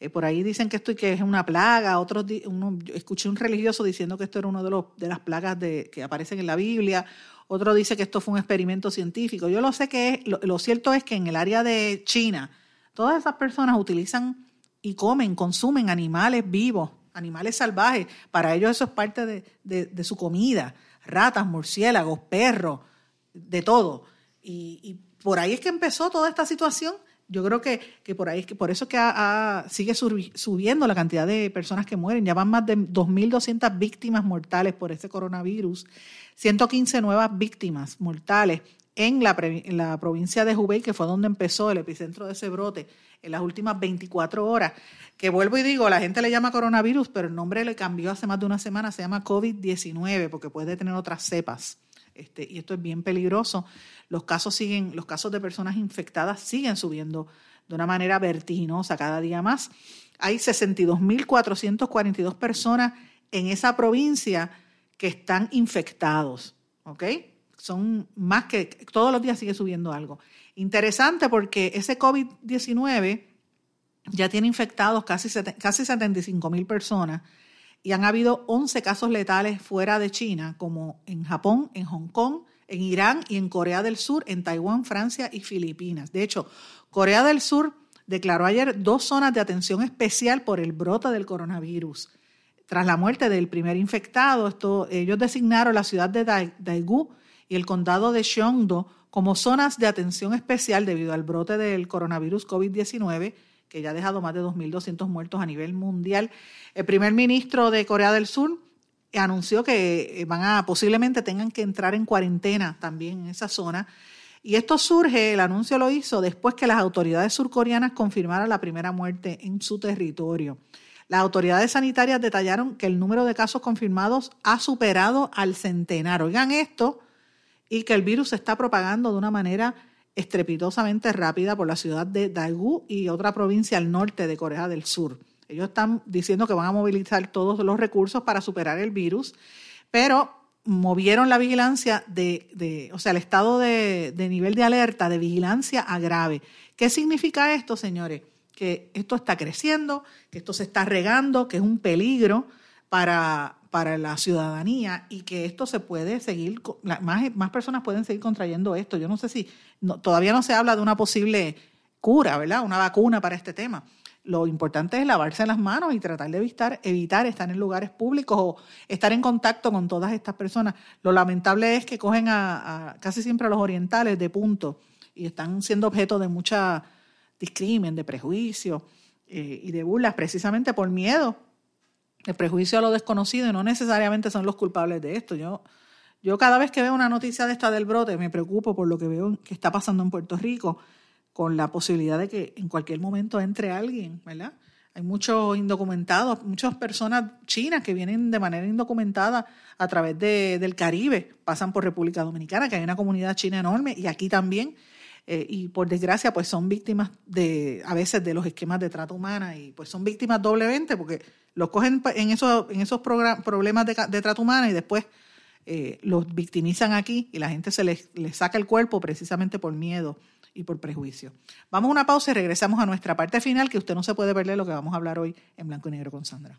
eh, por ahí dicen que esto que es una plaga, otros uno, escuché un religioso diciendo que esto era una de, los, de las plagas de, que aparecen en la Biblia, otro dice que esto fue un experimento científico. Yo lo sé que lo cierto es que en el área de China, todas esas personas utilizan y comen, consumen animales vivos, animales salvajes. Para ellos eso es parte de, su comida. Ratas, murciélagos, perros, de todo. Y, por ahí es que empezó toda esta situación. Yo creo que, por ahí es que por eso que sigue subiendo la cantidad de personas que mueren. Ya van más de 2.200 víctimas mortales por este coronavirus. 115 nuevas víctimas mortales en la, en la provincia de Hubei, que fue donde empezó el epicentro de ese brote en las últimas 24 horas. Que vuelvo y digo, la gente le llama coronavirus, pero el nombre le cambió hace más de una semana, se llama COVID-19, porque puede tener otras cepas. Este, y esto es bien peligroso. Los casos siguen, los casos de personas infectadas siguen subiendo de una manera vertiginosa cada día más. Hay 62.442 personas en esa provincia que están infectados, ¿ok? Son más que todos los días sigue subiendo algo. Interesante porque ese COVID-19 ya tiene infectados casi, casi 75 mil personas y han habido 11 casos letales fuera de China, como en Japón, en Hong Kong, en Irán y en Corea del Sur, en Taiwán, Francia y Filipinas. De hecho, Corea del Sur declaró ayer dos zonas de atención especial por el brote del coronavirus. Tras la muerte del primer infectado, esto, ellos designaron la ciudad de Daegu y el condado de Cheongdo como zonas de atención especial debido al brote del coronavirus COVID-19, que ya ha dejado más de 2.200 muertos a nivel mundial. El primer ministro de Corea del Sur anunció que eh, van a posiblemente tengan que entrar en cuarentena también en esa zona. Y esto surge, el anuncio lo hizo después que las autoridades surcoreanas confirmaran la primera muerte en su territorio. Las autoridades sanitarias detallaron que el número de casos confirmados ha superado al centenar. Oigan esto, y que el virus se está propagando de una manera estrepitosamente rápida por la ciudad de Daegu y otra provincia al norte de Corea del Sur. Ellos están diciendo que van a movilizar todos los recursos para superar el virus, pero movieron la vigilancia de, o sea, el estado de, nivel de alerta de vigilancia a grave. ¿Qué significa esto, señores? Que esto está creciendo, que esto se está regando, que es un peligro para, para la ciudadanía y que esto se puede seguir, más, más personas pueden seguir contrayendo esto. Yo no sé si, todavía no se habla de una posible cura, ¿verdad? Una vacuna para este tema. Lo importante es lavarse las manos y tratar de evitar, evitar estar en lugares públicos o estar en contacto con todas estas personas. Lo lamentable es que cogen a, casi siempre a los orientales de punto y están siendo objeto de mucha discrimen, de prejuicio eh, y de burlas precisamente por miedo. El prejuicio a lo desconocido y no necesariamente son los culpables de esto. Yo, yo cada vez que veo una noticia de esta del brote me preocupo por lo que veo que está pasando en Puerto Rico con la posibilidad de que en cualquier momento entre alguien, ¿verdad? Hay muchos indocumentados, muchas personas chinas que vienen de manera indocumentada a través de, del Caribe, pasan por República Dominicana, que hay una comunidad china enorme, y aquí también. Eh, y por desgracia, pues son víctimas de, a veces de los esquemas de trata humana, y pues son víctimas doblemente porque los cogen en esos, en esos problemas de, de trata humana y después eh, los victimizan aquí y la gente se les, les saca el cuerpo precisamente por miedo y por prejuicio. Vamos a una pausa y regresamos a nuestra parte final, que usted no se puede perder lo que vamos a hablar hoy en Blanco y Negro con Sandra.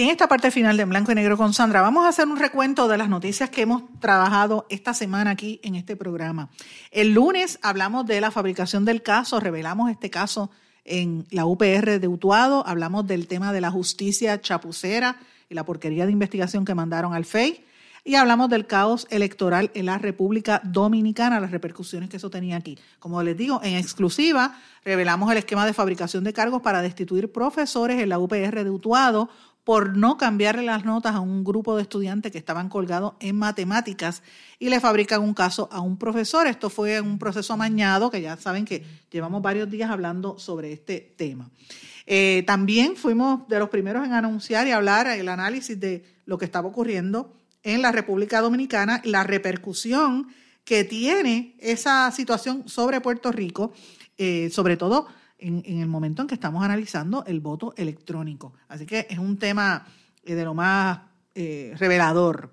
En esta parte final de Blanco y Negro con Sandra, vamos a hacer un recuento de las noticias que hemos trabajado esta semana aquí en este programa. El lunes hablamos de la fabricación del caso, revelamos este caso en la UPR de Utuado, hablamos del tema de la justicia chapucera y la porquería de investigación que mandaron al FEI, y hablamos del caos electoral en la República Dominicana, las repercusiones que eso tenía aquí. Como les digo, en exclusiva revelamos el esquema de fabricación de cargos para destituir profesores en la UPR de Utuado por no cambiarle las notas a un grupo de estudiantes que estaban colgados en matemáticas y le fabrican un caso a un profesor. Esto fue un proceso amañado, que ya saben que llevamos varios días hablando sobre este tema. Eh, también fuimos de los primeros en anunciar y hablar el análisis de lo que estaba ocurriendo en la República Dominicana, la repercusión que tiene esa situación sobre Puerto Rico, eh, sobre todo en, el momento en que estamos analizando el voto electrónico. Así que es un tema eh, de lo más eh, revelador.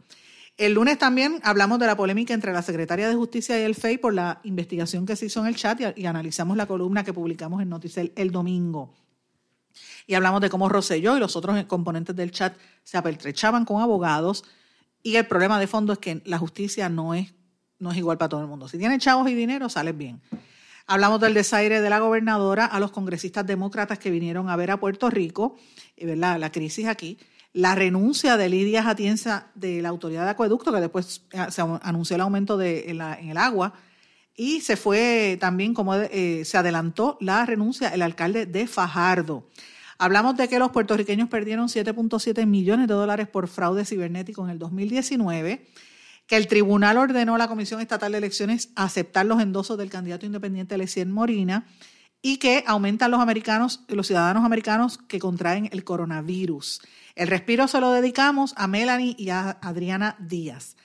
El lunes también hablamos de la polémica entre la Secretaria de Justicia y el FEI por la investigación que se hizo en el chat y, analizamos la columna que publicamos en Noticel el domingo. y hablamos de cómo Rosselló y los otros componentes del chat se apertrechaban con abogados y el problema de fondo es que la justicia no es, no es igual para todo el mundo. Si tienes chavos y dinero, sales bien. Hablamos del desaire de la gobernadora a los congresistas demócratas que vinieron a ver a Puerto Rico, ¿verdad? la crisis aquí, la renuncia de Lidia Jatienza de la Autoridad de Acueducto, que después eh, se anunció el aumento de, en, el agua, y se fue también, como eh, se adelantó la renuncia el alcalde de Fajardo. Hablamos de que los puertorriqueños perdieron 7.7 millones de dólares por fraude cibernético en el 2019, que el tribunal ordenó a la Comisión Estatal de Elecciones aceptar los endosos del candidato independiente Lecien Morina y que aumentan los americanos, los ciudadanos americanos que contraen el coronavirus. El respiro se lo dedicamos a Melanie y a Adriana Díaz.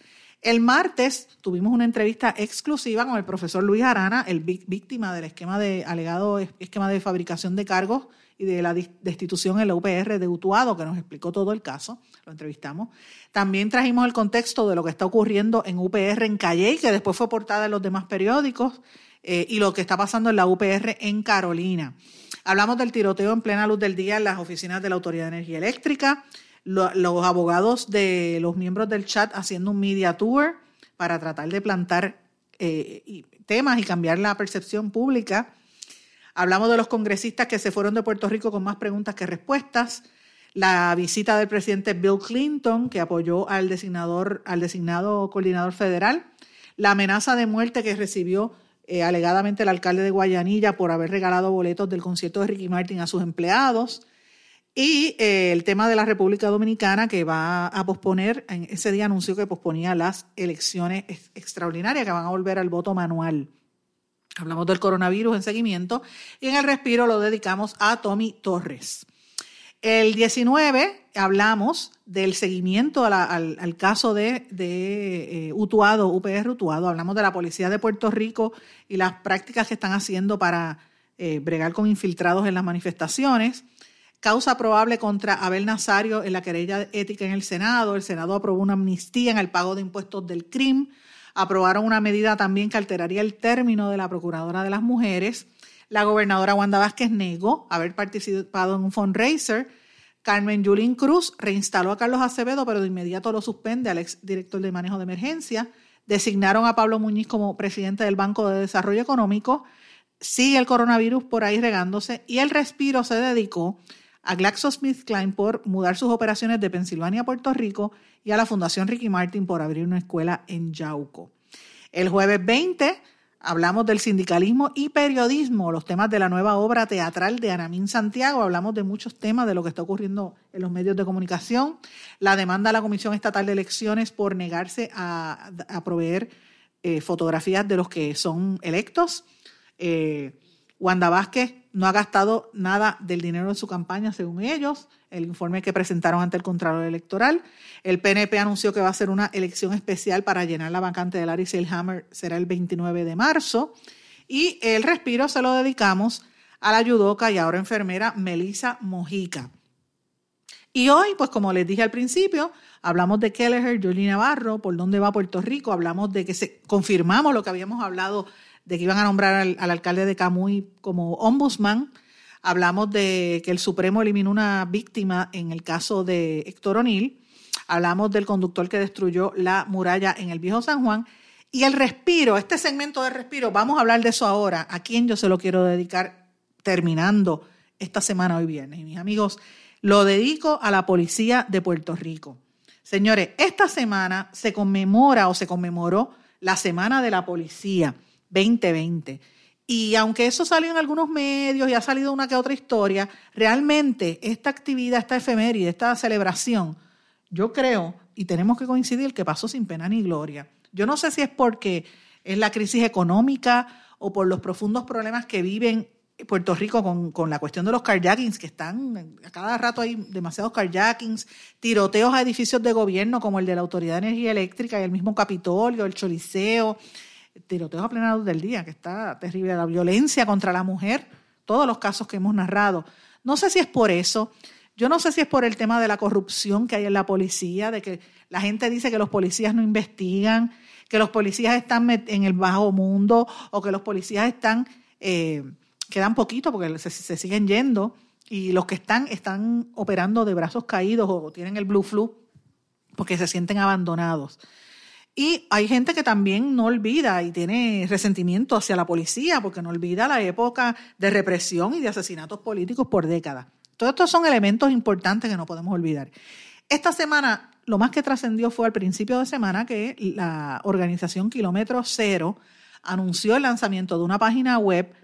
El martes tuvimos una entrevista exclusiva con el profesor Luis Arana, el víctima del esquema de alegado esquema de fabricación de cargos y de la destitución en la UPR de Utuado, que nos explicó todo el caso. Lo entrevistamos. También trajimos el contexto de lo que está ocurriendo en UPR en Calle, que después fue portada en los demás periódicos, eh, y lo que está pasando en la UPR en Carolina. Hablamos del tiroteo en plena luz del día en las oficinas de la Autoridad de Energía Eléctrica los abogados de los miembros del chat haciendo un media tour para tratar de plantar eh, temas y cambiar la percepción pública. Hablamos de los congresistas que se fueron de Puerto Rico con más preguntas que respuestas. La visita del presidente Bill Clinton, que apoyó al, designador, al designado coordinador federal. La amenaza de muerte que recibió eh, alegadamente el alcalde de Guayanilla por haber regalado boletos del concierto de Ricky Martin a sus empleados. Y eh, el tema de la República Dominicana que va a posponer, en ese día anunció que posponía las elecciones extraordinarias que van a volver al voto manual. Hablamos del coronavirus en seguimiento y en el respiro lo dedicamos a Tommy Torres. El 19 hablamos del seguimiento al, caso de, eh, Utuado, UPR Utuado. Hablamos de la Policía de Puerto Rico y las prácticas que están haciendo para eh, bregar con infiltrados en las manifestaciones. Causa probable contra Abel Nazario en la querella ética en el Senado. El Senado aprobó una amnistía en el pago de impuestos del CRIM. Aprobaron una medida también que alteraría el término de la Procuradora de las Mujeres. La gobernadora Wanda Vázquez negó haber participado en un fundraiser. Carmen Yulín Cruz reinstaló a Carlos Acevedo, pero de inmediato lo suspende al ex director de manejo de emergencia. Designaron a Pablo Muñiz como presidente del Banco de Desarrollo Económico. Sigue el coronavirus por ahí regándose y el respiro se dedicó GlaxoSmithKline por mudar sus operaciones de Pensilvania a Puerto Rico y a la Fundación Ricky Martin por abrir una escuela en Yauco. El jueves 20 hablamos del sindicalismo y periodismo, los temas de la nueva obra teatral de Anamín Santiago, hablamos de muchos temas de lo que está ocurriendo en los medios de comunicación, la demanda a la Comisión Estatal de Elecciones por negarse a, proveer eh, fotografías de los que son electos. Eh, Wanda Vázquez no ha gastado nada del dinero de su campaña, según ellos, el informe que presentaron ante el Contralor Electoral. El PNP anunció que va a ser una elección especial para llenar la vacante de Larry Selhammer, será el 29 de marzo. Y el respiro se lo dedicamos a la yudoca y ahora enfermera Melissa Mojica. Y hoy, pues como les dije al principio, hablamos de Kelleher, Jolie Navarro, por dónde va Puerto Rico, hablamos de que se, confirmamos lo que habíamos hablado de que iban a nombrar al, alcalde de Camuy como ombudsman. Hablamos de que el Supremo eliminó una víctima en el caso de Héctor O'Neill. Hablamos del conductor que destruyó la muralla en el viejo San Juan. Y el respiro, este segmento de respiro, vamos a hablar de eso ahora. ¿A quién yo se lo quiero dedicar terminando esta semana hoy viernes? Y mis amigos, lo dedico a la policía de Puerto Rico. Señores, esta semana se conmemora o se conmemoró la Semana de la Policía. 2020. Y aunque eso salió en algunos medios y ha salido una que otra historia, realmente esta actividad, esta efeméride, esta celebración, yo creo, y tenemos que coincidir, que pasó sin pena ni gloria. Yo no sé si es porque es la crisis económica o por los profundos problemas que viven Puerto Rico con, con, la cuestión de los carjackings, que están, a cada rato hay demasiados carjackings, tiroteos a edificios de gobierno como el de la Autoridad de Energía Eléctrica y el mismo Capitolio, el Choliseo, tiroteos a plena luz del día, que está terrible, la violencia contra la mujer, todos los casos que hemos narrado. No sé si es por eso, yo no sé si es por el tema de la corrupción que hay en la policía, de que la gente dice que los policías no investigan, que los policías están en el bajo mundo o que los policías están, eh, quedan poquito porque se, siguen yendo y los que están están operando de brazos caídos o tienen el blue flu porque se sienten abandonados. Y hay gente que también no olvida y tiene resentimiento hacia la policía porque no olvida la época de represión y de asesinatos políticos por décadas. Todos estos son elementos importantes que no podemos olvidar. Esta semana, lo más que trascendió fue al principio de semana que la organización Kilómetro Cero anunció el lanzamiento de una página web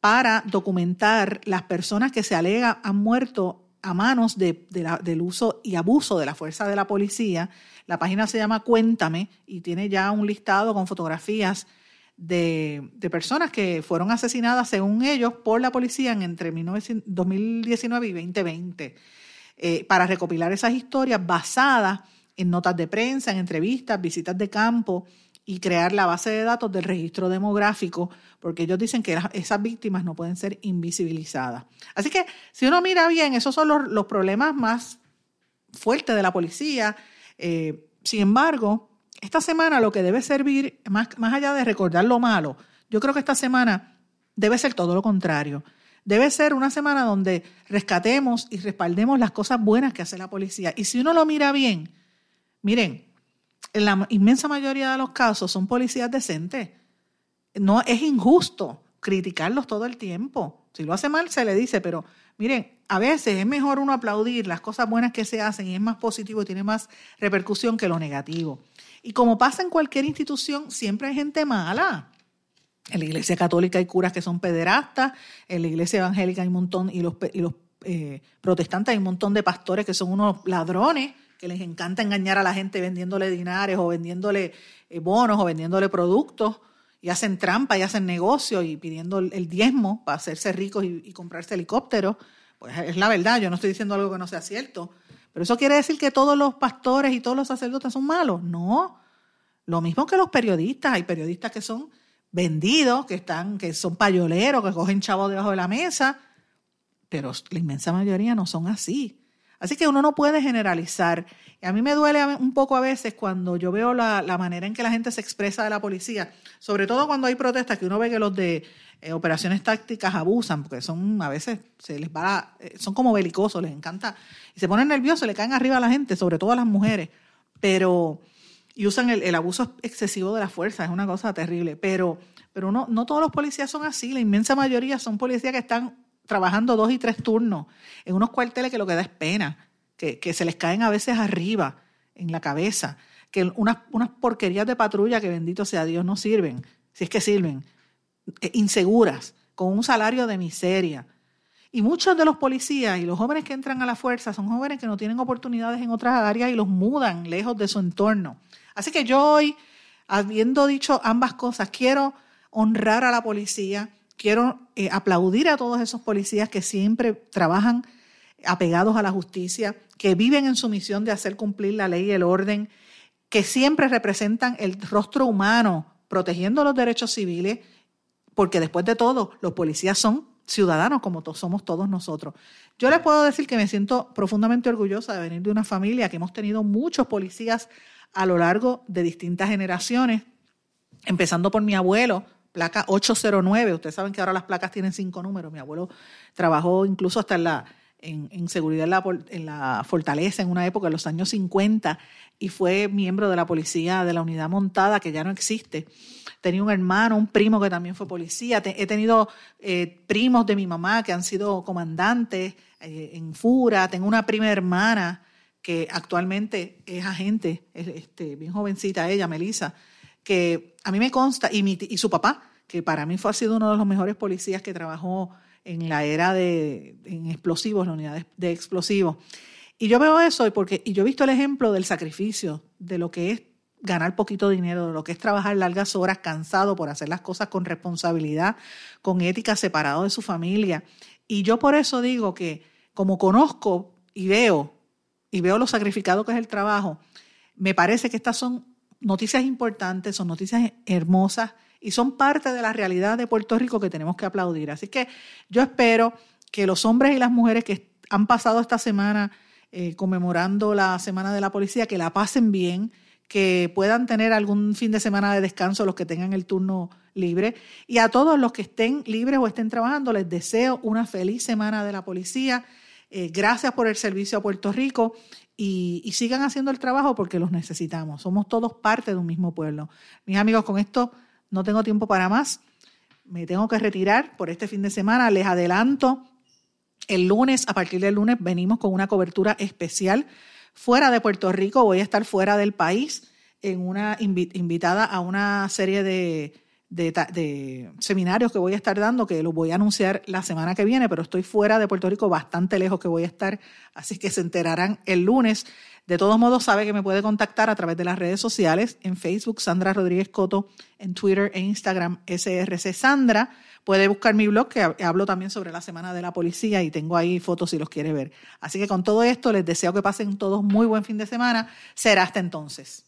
para documentar las personas que se alega han muerto a manos del uso y abuso de la fuerza de la policía. La página se llama Cuéntame y tiene ya un listado con fotografías de, personas que fueron asesinadas, según ellos, por la policía en entre 2019 y 2020, eh, para recopilar esas historias basadas en notas de prensa, en entrevistas, visitas de campo y crear la base de datos del registro demográfico, porque ellos dicen que esas víctimas no pueden ser invisibilizadas. Así que si uno mira bien, esos son los, problemas más fuertes de la policía. Eh, sin embargo, esta semana lo que debe servir, más, más allá de recordar lo malo, yo creo que esta semana debe ser todo lo contrario. Debe ser una semana donde rescatemos y respaldemos las cosas buenas que hace la policía. Y si uno lo mira bien, miren, en la inmensa mayoría de los casos son policías decentes. No es injusto criticarlos todo el tiempo. Si lo hace mal, se le dice, pero miren, a veces es mejor uno aplaudir las cosas buenas que se hacen y es más positivo y tiene más repercusión que lo negativo. Y como pasa en cualquier institución, siempre hay gente mala. En la iglesia católica hay curas que son pederastas, en la iglesia evangélica hay un montón, y los, y los eh, protestantes hay un montón de pastores que son unos ladrones que les encanta engañar a la gente vendiéndole dinares o vendiéndole eh, bonos o vendiéndole productos y hacen trampa y hacen negocio y pidiendo el diezmo para hacerse ricos y, comprarse helicópteros. Pues es la verdad, yo no estoy diciendo algo que no sea cierto. Pero eso quiere decir que todos los pastores y todos los sacerdotes son malos. No. Lo mismo que los periodistas. Hay periodistas que son vendidos, que están, que son payoleros, que cogen chavos debajo de la mesa. Pero la inmensa mayoría no son así. Así que uno no puede generalizar. Y a mí me duele un poco a veces cuando yo veo la, manera en que la gente se expresa de la policía, sobre todo cuando hay protestas, que uno ve que los de eh, operaciones tácticas abusan, porque son a veces se les va, eh, son como belicosos, les encanta, y se ponen nerviosos, le caen arriba a la gente, sobre todo a las mujeres, pero, y usan el, abuso excesivo de la fuerza, es una cosa terrible, pero, pero no, no todos los policías son así, la inmensa mayoría son policías que están trabajando dos y tres turnos en unos cuarteles que lo que da es pena, que, se les caen a veces arriba, en la cabeza, que unas, unas porquerías de patrulla que bendito sea Dios no sirven, si es que sirven, eh, inseguras, con un salario de miseria. Y muchos de los policías y los jóvenes que entran a la fuerza son jóvenes que no tienen oportunidades en otras áreas y los mudan lejos de su entorno. Así que yo hoy, habiendo dicho ambas cosas, quiero honrar a la policía, quiero eh, aplaudir a todos esos policías que siempre trabajan apegados a la justicia, que viven en su misión de hacer cumplir la ley y el orden, que siempre representan el rostro humano, protegiendo los derechos civiles, porque después de todo, los policías son ciudadanos como somos todos nosotros. Yo les puedo decir que me siento profundamente orgullosa de venir de una familia que hemos tenido muchos policías a lo largo de distintas generaciones, empezando por mi abuelo, placa 809. Ustedes saben que ahora las placas tienen cinco números. Mi abuelo trabajó incluso hasta en la en, seguridad en la, fortaleza en una época, en los años 50, y fue miembro de la policía de la unidad montada, que ya no existe. Tenía un hermano, un primo que también fue policía. he tenido eh, primos de mi mamá que han sido comandantes eh, en FURA. Tengo una prima hermana que actualmente es agente, este, bien jovencita ella, Melissa, que a mí me consta, y, mi, y su papá, que para mí fue ha sido uno de los mejores policías que trabajó en la era de en explosivos, la unidad de, explosivos. Y yo veo eso porque, y yo he visto el ejemplo del sacrificio, de lo que es ganar poquito dinero, de lo que es trabajar largas horas cansado por hacer las cosas con responsabilidad, con ética, separado de su familia. Y yo por eso digo que como conozco y veo, y veo lo sacrificado que es el trabajo, me parece que estas son noticias importantes, son noticias hermosas y son parte de la realidad de Puerto Rico que tenemos que aplaudir. Así que yo espero que los hombres y las mujeres que han pasado esta semana eh, conmemorando la Semana de la Policía, que la pasen bien, que puedan tener algún fin de semana de descanso los que tengan el turno libre. Y a todos los que estén libres o estén trabajando, les deseo una feliz semana de la policía. Eh, gracias por el servicio a Puerto Rico y, sigan haciendo el trabajo porque los necesitamos. Somos todos parte de un mismo pueblo. Mis amigos, con esto no tengo tiempo para más. Me tengo que retirar por este fin de semana. Les adelanto, el lunes, a partir del lunes, venimos con una cobertura especial fuera de Puerto Rico. Voy a estar fuera del país en una invitada a una serie de de, seminarios que voy a estar dando, que los voy a anunciar la semana que viene, pero estoy fuera de Puerto Rico, bastante lejos que voy a estar, así que se enterarán el lunes. De todos modos, sabe que me puede contactar a través de las redes sociales, en Facebook, Sandra Rodríguez Coto, en Twitter e Instagram, SRC Sandra. Puede buscar mi blog, que hablo también sobre la Semana de la Policía y tengo ahí fotos si los quiere ver. Así que con todo esto, les deseo que pasen todos muy buen fin de semana. Será hasta entonces.